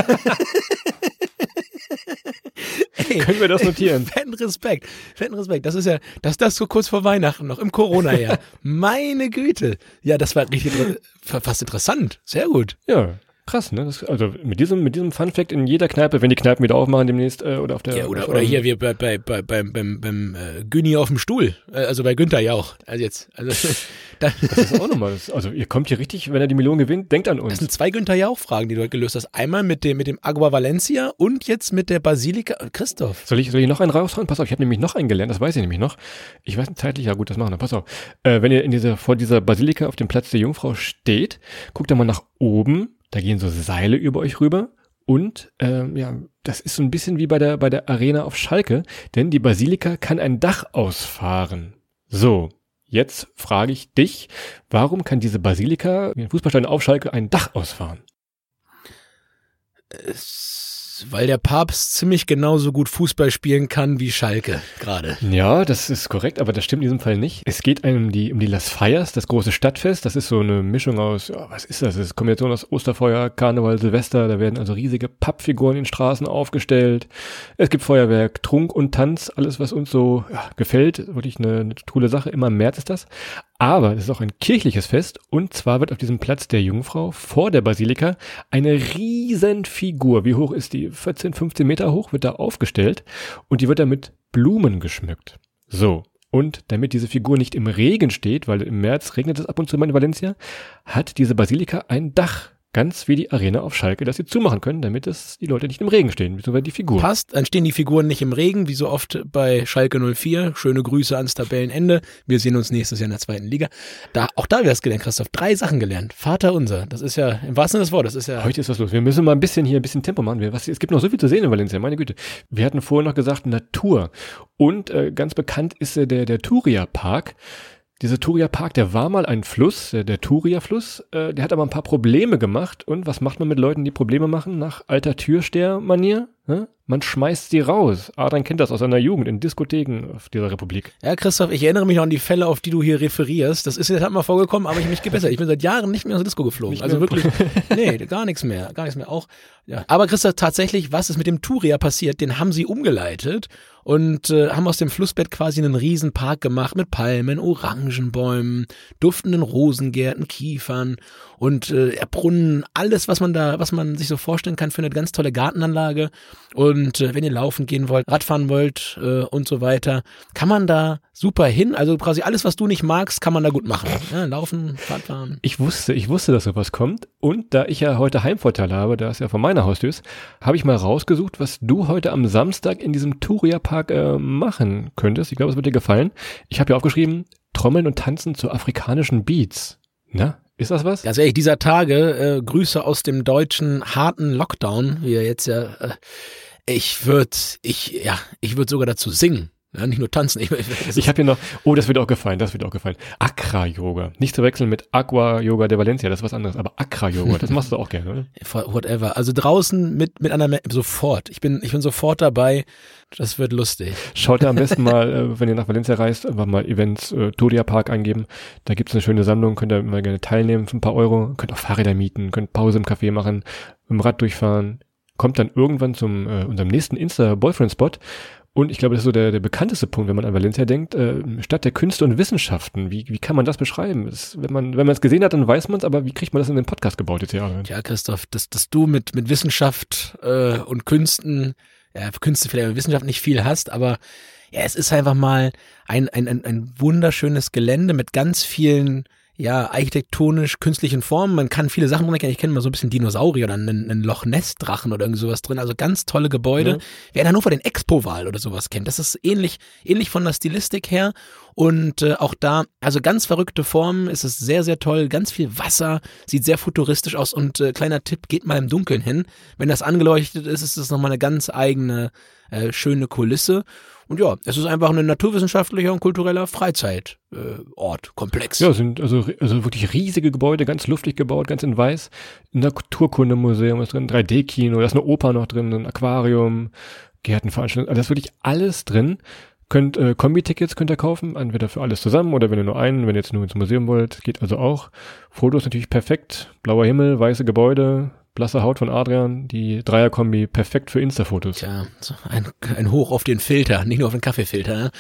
Ey, Können wir das notieren? Fetten Respekt, fetten Respekt. Das ist ja, dass das so kurz vor Weihnachten noch im Corona-Jahr. Meine Güte. Ja, das war richtig, fast interessant. Sehr gut. Ja, Krass, ne? Das, also mit diesem, mit diesem Fun Fact in jeder Kneipe, wenn die Kneipen wieder aufmachen demnächst äh, oder auf der. Ja, oder, oder hier wir bei, bei, bei, beim, beim, beim äh, Güni auf dem Stuhl. Äh, also bei Günther Jauch. Also jetzt. Also, das ist auch nochmal. Also ihr kommt hier richtig, wenn er die Million gewinnt, denkt an uns. Das sind zwei Günther Jauch-Fragen, die du heute gelöst hast. Einmal mit dem, mit dem Agua Valencia und jetzt mit der Basilika. Christoph. Soll ich, soll ich noch einen raushauen? Pass auf, ich habe nämlich noch einen gelernt, das weiß ich nämlich noch. Ich weiß zeitlich, ja gut, das machen wir. Pass auf. Äh, wenn ihr in dieser, vor dieser Basilika auf dem Platz der Jungfrau steht, guckt ihr mal nach oben da gehen so Seile über euch rüber. Und ähm, ja, das ist so ein bisschen wie bei der, bei der Arena auf Schalke, denn die Basilika kann ein Dach ausfahren. So, jetzt frage ich dich, warum kann diese Basilika, Fußballstein auf Schalke, ein Dach ausfahren? Es weil der Papst ziemlich genauso gut Fußball spielen kann wie Schalke gerade. Ja, das ist korrekt, aber das stimmt in diesem Fall nicht. Es geht um die, um die Las Fires, das große Stadtfest. Das ist so eine Mischung aus, ja, was ist das? Das ist Kombination aus Osterfeuer, Karneval, Silvester. Da werden also riesige Pappfiguren in Straßen aufgestellt. Es gibt Feuerwerk, Trunk und Tanz, alles, was uns so ja, gefällt. Wirklich eine, eine coole Sache. Immer im März ist das. Aber es ist auch ein kirchliches Fest und zwar wird auf diesem Platz der Jungfrau vor der Basilika eine riesen Figur, wie hoch ist die? 14, 15 Meter hoch, wird da aufgestellt und die wird dann mit Blumen geschmückt. So. Und damit diese Figur nicht im Regen steht, weil im März regnet es ab und zu mal in Valencia, hat diese Basilika ein Dach Ganz wie die Arena auf Schalke, dass sie zumachen können, damit es die Leute nicht im Regen stehen, beziehungsweise die Figuren. Passt, dann stehen die Figuren nicht im Regen, wie so oft bei Schalke 04. Schöne Grüße ans Tabellenende. Wir sehen uns nächstes Jahr in der zweiten Liga. Da, auch da wär's gelernt, Christoph. Drei Sachen gelernt. Vater unser. Das ist ja, im wahrsten Sinne des Wortes, das ist ja. Heute ist was los. Wir müssen mal ein bisschen hier, ein bisschen Tempo machen. Wir, was, es gibt noch so viel zu sehen in Valencia, meine Güte. Wir hatten vorher noch gesagt Natur. Und äh, ganz bekannt ist äh, der, der Turia Park. Dieser Turia Park, der war mal ein Fluss, der, der Turia Fluss, äh, der hat aber ein paar Probleme gemacht. Und was macht man mit Leuten, die Probleme machen? Nach alter Türsteher-Manier? Ne? Man schmeißt sie raus. Adrian kennt das aus seiner Jugend in Diskotheken auf dieser Republik. Ja, Christoph, ich erinnere mich noch an die Fälle, auf die du hier referierst. Das ist jetzt halt mal vorgekommen, aber ich mich gebessert. Ich bin seit Jahren nicht mehr aus der Disco geflogen. Also wirklich, nee, gar nichts mehr, gar nichts mehr. Auch, ja. Aber Christoph, tatsächlich, was ist mit dem Turia passiert? Den haben sie umgeleitet und äh, haben aus dem Flussbett quasi einen riesen Park gemacht mit Palmen, Orangenbäumen, duftenden Rosengärten, Kiefern und äh, Brunnen, alles, was man da, was man sich so vorstellen kann für eine ganz tolle Gartenanlage. Und äh, wenn ihr laufen gehen wollt, Radfahren wollt äh, und so weiter, kann man da super hin. Also quasi alles, was du nicht magst, kann man da gut machen. Ja, laufen, Radfahren. Ich wusste, ich wusste, dass sowas kommt. Und da ich ja heute Heimvorteil habe, da es ja von meiner Haustür ist, habe ich mal rausgesucht, was du heute am Samstag in diesem Turia-Park äh, machen könntest. Ich glaube, es wird dir gefallen. Ich habe ja aufgeschrieben, Trommeln und Tanzen zu afrikanischen Beats. Na, ist das was? Ganz ehrlich, dieser Tage, äh, Grüße aus dem deutschen harten Lockdown, wie er jetzt ja, äh, ich würde, ich, ja, ich würde sogar dazu singen. Ja, nicht nur tanzen. Ich, ich, Ich habe hier noch, oh, das wird auch gefallen, das wird auch gefallen. Akra-Yoga. Nicht zu wechseln mit Aqua-Yoga de Valencia, das ist was anderes. Aber Akra-Yoga, das machst du auch gerne, oder? whatever. Also draußen mit, mit einer, sofort. Ich bin, ich bin sofort dabei. Das wird lustig. Schaut da am besten mal, äh, wenn ihr nach Valencia reist, einfach mal Events äh, Turia Park eingeben. Da gibt's eine schöne Sammlung, könnt ihr mal gerne teilnehmen für ein paar Euro. Könnt auch Fahrräder mieten, könnt Pause im Café machen, dem Rad durchfahren. Kommt dann irgendwann zum äh, unserem nächsten Insta-Boyfriend-Spot. Und ich glaube, das ist so der, der bekannteste Punkt, wenn man an Valencia denkt, äh, Stadt der Künste und Wissenschaften. Wie, wie kann man das beschreiben? Das, wenn man wenn man es gesehen hat, dann weiß man es, aber wie kriegt man das in den Podcast gebaut jetzt hier? Ja, Christoph, dass, dass du mit, mit Wissenschaft äh, und Künsten, ja, Künste vielleicht mit Wissenschaft nicht viel hast, aber ja, es ist einfach mal ein, ein, ein, ein wunderschönes Gelände mit ganz vielen ja, architektonisch künstlichen Formen. Man kann viele Sachen drin erkennen. Ich kenne mal so ein bisschen Dinosaurier oder einen, einen Loch Ness Drachen oder irgendwie sowas drin. Also ganz tolle Gebäude. Ja. Wer in Hannover den Expo-Wahl oder sowas kennt, das ist ähnlich, ähnlich von der Stilistik her. Und äh, auch da, also ganz verrückte Formen, es ist sehr, sehr toll, ganz viel Wasser, sieht sehr futuristisch aus und äh, kleiner Tipp, geht mal im Dunkeln hin. Wenn das angeleuchtet ist, ist das nochmal eine ganz eigene, äh, schöne Kulisse. Und ja, es ist einfach ein naturwissenschaftlicher und kultureller Freizeitort, äh, Komplex. Ja, sind also, also wirklich riesige Gebäude, ganz luftig gebaut, ganz in weiß. Ein Naturkundemuseum ist drin, 3D-Kino, da ist eine Oper noch drin, ein Aquarium, Gärtenveranstaltungen, also da ist wirklich alles drin. Könnt äh, Kombi-Tickets könnt ihr kaufen, entweder für alles zusammen oder wenn ihr nur einen, wenn ihr jetzt nur ins Museum wollt, geht also auch. Fotos natürlich perfekt, blauer Himmel, weiße Gebäude, blasse Haut von Adrian, die Dreierkombi perfekt für Insta-Fotos. So ein, ein Hoch auf den Filter, nicht nur auf den Kaffeefilter.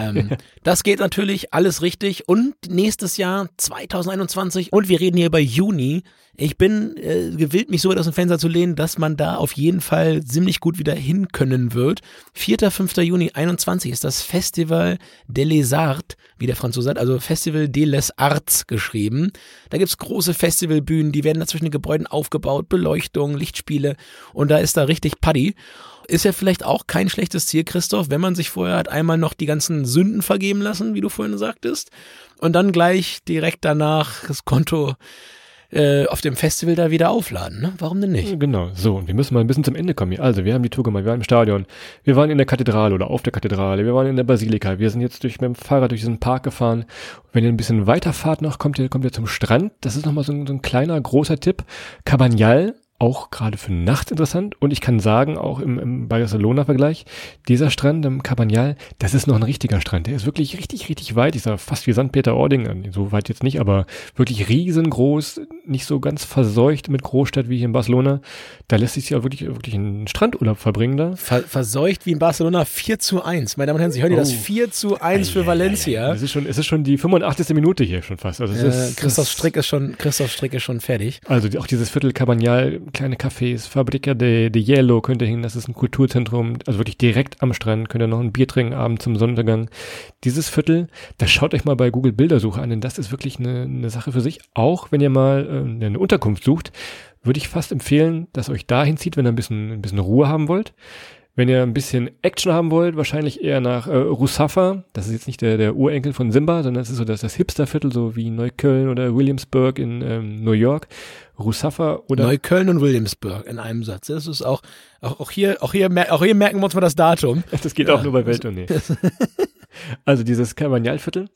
Ähm, das geht natürlich alles richtig. Und nächstes Jahr 2021 und wir reden hier über Juni. Ich bin äh, gewillt, mich so weit aus dem Fenster zu lehnen, dass man da auf jeden Fall ziemlich gut wieder hin können wird. 4. 5. Juni 21 ist das Festival de les Arts, wie der Franzose sagt, also Festival de les Arts geschrieben. Da gibt's große Festivalbühnen, die werden da zwischen den Gebäuden aufgebaut, Beleuchtung, Lichtspiele und da ist da richtig Paddy. Ist ja vielleicht auch kein schlechtes Ziel, Christoph, wenn man sich vorher hat einmal noch die ganzen Sünden vergeben lassen, wie du vorhin sagtest, und dann gleich direkt danach das Konto äh, auf dem Festival da wieder aufladen. Ne? Warum denn nicht? Genau, so, und wir müssen mal ein bisschen zum Ende kommen hier. Also, wir haben die Tour gemacht, wir waren im Stadion, wir waren in der Kathedrale oder auf der Kathedrale, wir waren in der Basilika, wir sind jetzt durch, mit dem Fahrrad durch diesen Park gefahren. Wenn ihr ein bisschen weiterfahrt noch, kommt ihr, kommt ihr zum Strand. Das ist nochmal so, so ein kleiner, großer Tipp. Cabanyal, auch gerade für nachts interessant. Und ich kann sagen, auch im, im Barcelona-Vergleich, dieser Strand im Cabanyal, das ist noch ein richtiger Strand. Der ist wirklich richtig, richtig weit. Ich sage fast wie St. Peter-Ording, so weit jetzt nicht, aber wirklich riesengroß, nicht so ganz verseucht mit Großstadt wie hier in Barcelona. Da lässt sich ja wirklich, wirklich einen Strandurlaub verbringen da. Ver verseucht wie in Barcelona 4 zu 1. Meine Damen und Herren, Sie hören hier das Oh. 4 zu 1 für Valencia. Es ist schon, es ist schon die 85. Minute hier schon fast. Also Äh, ist, Christoph Strick ist schon, Christoph Strick ist schon fertig. Also auch dieses Viertel Cabanyal, kleine Cafés, Fabrica de, de Hielo könnt ihr hin, das ist ein Kulturzentrum, also wirklich direkt am Strand, könnt ihr noch ein Bier trinken abends zum Sonnenuntergang. Dieses Viertel, das schaut euch mal bei Google Bildersuche an, denn das ist wirklich eine, eine Sache für sich. Auch wenn ihr mal äh, eine Unterkunft sucht, würde ich fast empfehlen, dass ihr euch dahin zieht, wenn ihr ein bisschen, ein bisschen Ruhe haben wollt. Wenn ihr ein bisschen Action haben wollt, wahrscheinlich eher nach äh, Rusafa. Das ist jetzt nicht der, der Urenkel von Simba, sondern es ist so das, das Hipsterviertel, so wie Neukölln oder Williamsburg in ähm, New York. Rusafa oder Neukölln und Williamsburg in einem Satz. Das ist auch, auch, auch hier, auch hier, auch hier merken wir uns mal das Datum. das geht auch nur bei Welttournee. also dieses Cabanyalviertel.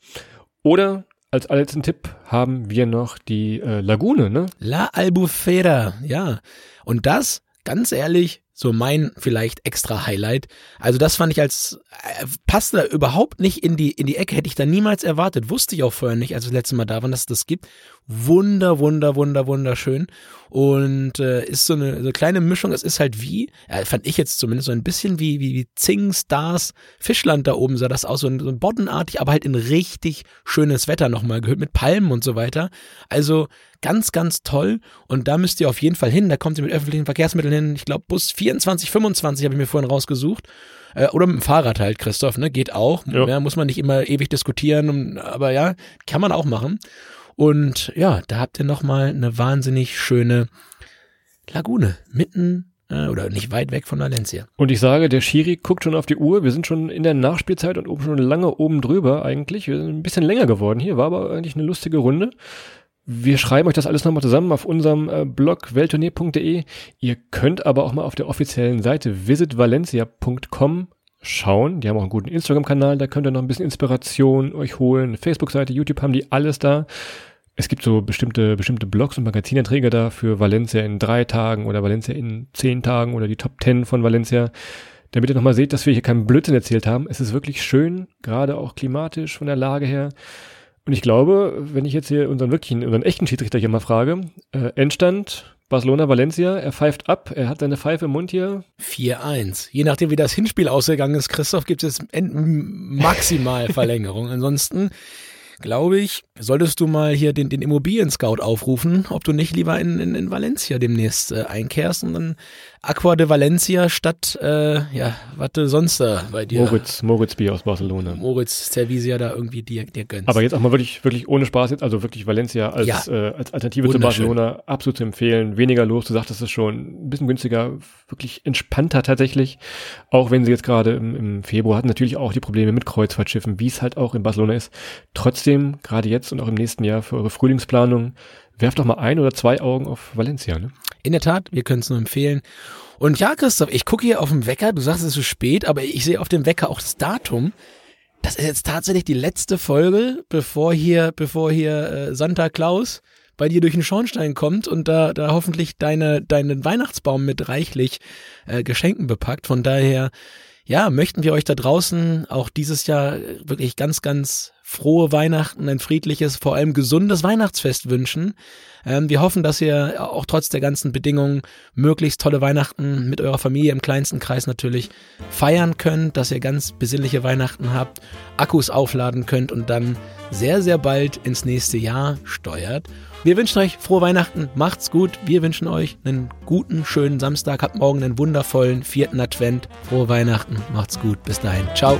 Oder als allerletzten Tipp haben wir noch die äh, Lagune, ne? La Albufera, ja. Und das, ganz ehrlich, so mein vielleicht extra Highlight. Also das fand ich als äh, passte da überhaupt nicht in die in die Ecke, hätte ich da niemals erwartet, wusste ich auch vorher nicht, als das letzte Mal da war, dass es das gibt. Wunder, wunder, wunder, wunderschön und äh, ist so eine, so eine kleine Mischung. Es ist halt wie, ja, fand ich jetzt zumindest so ein bisschen wie wie, wie Zing Stars Fischland da oben sah das aus, so ein, so boddenartig, aber halt in richtig schönes Wetter nochmal gehört mit Palmen und so weiter. Also ganz, ganz toll und da müsst ihr auf jeden Fall hin. Da kommt ihr mit öffentlichen Verkehrsmitteln hin. Ich glaube Bus 24, 25 habe ich mir vorhin rausgesucht. Äh, oder mit dem Fahrrad halt, Christoph, ne? Geht auch. Ja. ja muss man nicht immer ewig diskutieren, aber ja, kann man auch machen. Und ja, da habt ihr nochmal eine wahnsinnig schöne Lagune mitten äh, oder nicht weit weg von Valencia. Und ich sage, der Schiri guckt schon auf die Uhr. Wir sind schon in der Nachspielzeit und oben schon lange oben drüber eigentlich. Wir sind ein bisschen länger geworden hier, war aber eigentlich eine lustige Runde. Wir schreiben euch das alles nochmal zusammen auf unserem äh, Blog welttournee.de. Ihr könnt aber auch mal auf der offiziellen Seite visitvalencia.com schauen. Die haben auch einen guten Instagram-Kanal, da könnt ihr noch ein bisschen Inspiration euch holen. Facebook-Seite, YouTube haben die alles da. Es gibt so bestimmte, bestimmte Blogs und Magazinenträger da für Valencia in drei Tagen oder Valencia in zehn Tagen oder die Top Ten von Valencia. Damit ihr nochmal seht, dass wir hier keinen Blödsinn erzählt haben. Es ist wirklich schön, gerade auch klimatisch von der Lage her. Und ich glaube, wenn ich jetzt hier unseren wirklichen, unseren echten Schiedsrichter hier mal frage, äh, Endstand Barcelona Valencia, er pfeift ab, er hat seine Pfeife im Mund hier. 4-1. Je nachdem, wie das Hinspiel ausgegangen ist, Christoph, gibt es maximal Verlängerung. Ansonsten glaube ich, solltest du mal hier den, den Immobilien-Scout aufrufen, ob du nicht lieber in, in, in Valencia demnächst äh, einkehrst und dann Aqua de Valencia statt, äh, ja, was sonst da bei dir? Moritz, Moritz Bier aus Barcelona. Moritz Servisia da irgendwie dir, dir gönnst. Aber jetzt auch mal wirklich, wirklich ohne Spaß jetzt, also wirklich Valencia als, ja, äh, als Alternative zu Barcelona absolut zu empfehlen. Weniger los, du sagtest es schon, ein bisschen günstiger, wirklich entspannter tatsächlich. Auch wenn sie jetzt gerade im, im Februar hatten natürlich auch die Probleme mit Kreuzfahrtschiffen, wie es halt auch in Barcelona ist. Trotzdem, gerade jetzt und auch im nächsten Jahr für eure Frühlingsplanung, werft doch mal ein oder zwei Augen auf Valencia, ne? In der Tat, wir können es nur empfehlen. Und ja, Christoph, ich gucke hier auf dem Wecker, du sagst, es ist zu spät, aber ich sehe auf dem Wecker auch das Datum. Das ist jetzt tatsächlich die letzte Folge, bevor hier, bevor hier äh, Santa Claus bei dir durch den Schornstein kommt und da, da hoffentlich deine, deinen Weihnachtsbaum mit reichlich äh, Geschenken bepackt. Von daher, ja, möchten wir euch da draußen auch dieses Jahr wirklich ganz, ganz frohe Weihnachten, ein friedliches, vor allem gesundes Weihnachtsfest wünschen. Ähm, wir hoffen, dass ihr auch trotz der ganzen Bedingungen möglichst tolle Weihnachten mit eurer Familie im kleinsten Kreis natürlich feiern könnt, dass ihr ganz besinnliche Weihnachten habt, Akkus aufladen könnt und dann sehr, sehr bald ins nächste Jahr steuert. Wir wünschen euch frohe Weihnachten, macht's gut. Wir wünschen euch einen guten, schönen Samstag. Habt morgen einen wundervollen vierten Advent. Frohe Weihnachten, macht's gut. Bis dahin. Ciao.